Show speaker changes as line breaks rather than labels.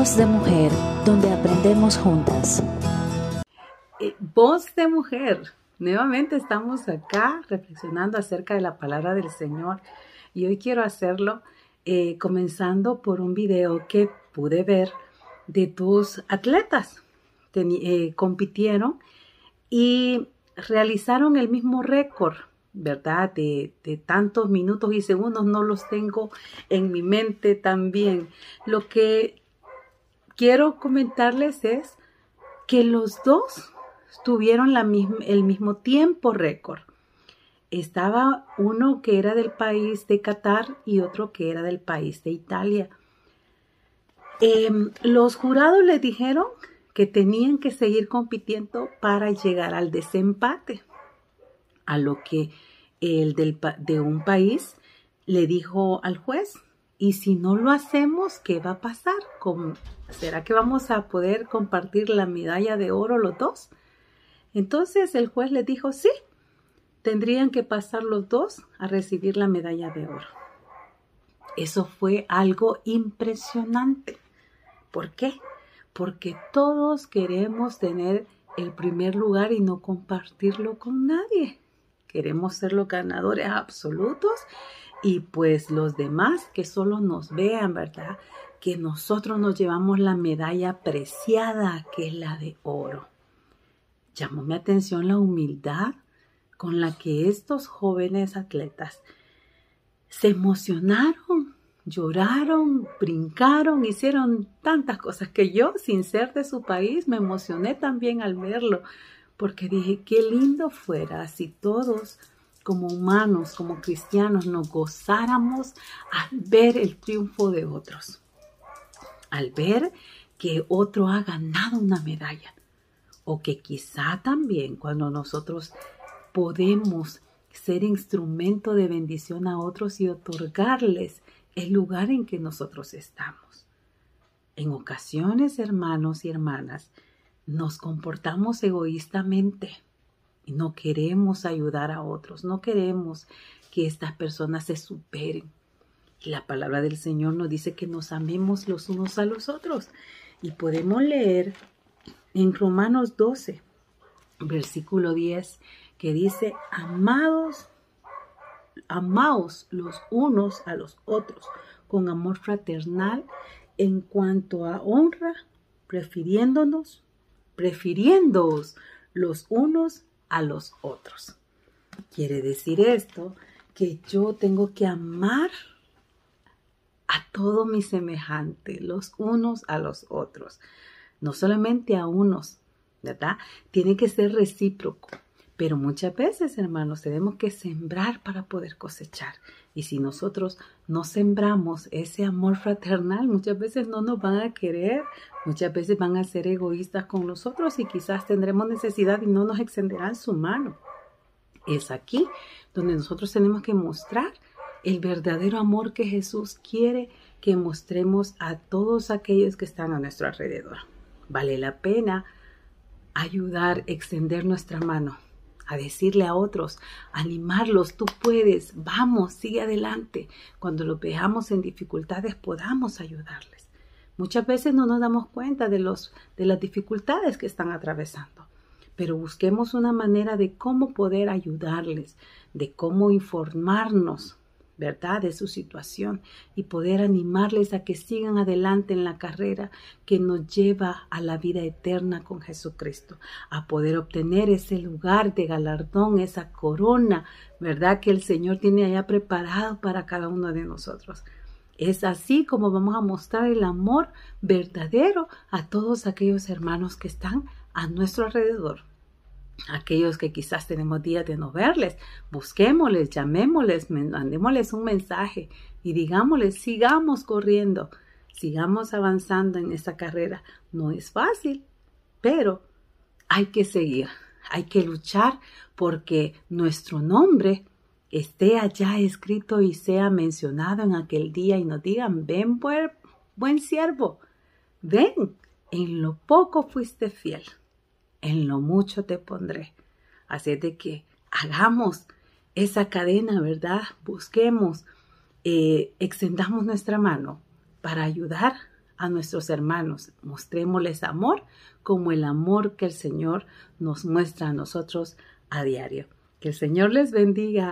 Voz de Mujer, donde aprendemos juntas.
Eh, voz de Mujer. Nuevamente estamos acá reflexionando acerca de la palabra del Señor y hoy quiero hacerlo eh, comenzando por un video que pude ver de tus atletas. Eh, compitieron y realizaron el mismo récord ¿verdad? De, tantos minutos y segundos no los tengo en mi mente también. Lo que quiero comentarles es que los dos tuvieron el mismo tiempo récord. Estaba uno que era del país de Qatar y otro que era del país de Italia. Em, los jurados le dijeron que tenían que seguir compitiendo para llegar al desempate a lo que el del, de un país le dijo al juez, y si no lo hacemos, ¿qué va a pasar? ¿Será que vamos a poder compartir la medalla de oro los dos? Entonces el juez le dijo, sí, tendrían que pasar los dos a recibir la medalla de oro. Eso fue algo impresionante. ¿Por qué? Porque todos queremos tener el primer lugar y no compartirlo con nadie. Queremos ser los ganadores absolutos y pues los demás que solo nos vean, ¿verdad? Que nosotros nos llevamos la medalla preciada que es la de oro. Llamó mi atención la humildad con la que estos jóvenes atletas se emocionaron, lloraron, brincaron, hicieron tantas cosas que yo, sin ser de su país, me emocioné también al verlo, porque dije, qué lindo fuera si todos como humanos, como cristianos, nos gozáramos al ver el triunfo de otros, al ver que otro ha ganado una medalla, o que quizá también cuando nosotros podemos ser instrumento de bendición a otros y otorgarles el lugar en que nosotros estamos. En ocasiones, hermanos y hermanas, nos comportamos egoístamente no queremos ayudar a otros, no queremos que estas personas se superen. Y la palabra del Señor nos dice que nos amemos los unos a los otros. Y podemos leer en Romanos 12, versículo 10, que dice, amados, amaos los unos a los otros con amor fraternal en cuanto a honra, prefiriéndonos prefiriéndoos los unos a los otros. Quiere decir esto que yo tengo que amar a todo mi semejante, los unos a los otros, no solamente a unos, ¿verdad? Tiene que ser recíproco. Pero muchas veces, hermanos, tenemos que sembrar para poder cosechar. Y si nosotros no sembramos ese amor fraternal, muchas veces no nos van a querer, muchas veces van a ser egoístas con nosotros y quizás tendremos necesidad y no nos extenderán su mano. Es aquí donde nosotros tenemos que mostrar el verdadero amor que Jesús quiere que mostremos a todos aquellos que están a nuestro alrededor. Vale la pena ayudar, extender nuestra mano a decirle a otros, animarlos, tú puedes, vamos, sigue adelante. Cuando los veamos en dificultades podamos ayudarles. Muchas veces no nos damos cuenta de, los, de las dificultades que están atravesando, pero busquemos una manera de cómo poder ayudarles, de cómo informarnos ¿verdad?, de su situación y poder animarles a que sigan adelante en la carrera que nos lleva a la vida eterna con Jesucristo, a poder obtener ese lugar de galardón, esa corona, ¿verdad?, que el Señor tiene allá preparado para cada uno de nosotros. Es así como vamos a mostrar el amor verdadero a todos aquellos hermanos que están a nuestro alrededor aquellos que quizás tenemos días de no verles, busquémosles, llamémosles, mandémosles un mensaje y digámosles, sigamos corriendo, sigamos avanzando en esta carrera. No es fácil, pero hay que seguir, hay que luchar porque nuestro nombre esté allá escrito y sea mencionado en aquel día y nos digan, ven buen, buen siervo, ven, en lo poco fuiste fiel en lo mucho te pondré. Así de que hagamos esa cadena, ¿verdad? Busquemos, eh, extendamos nuestra mano para ayudar a nuestros hermanos. Mostrémosles amor como el amor que el Señor nos muestra a nosotros a diario. Que el Señor les bendiga.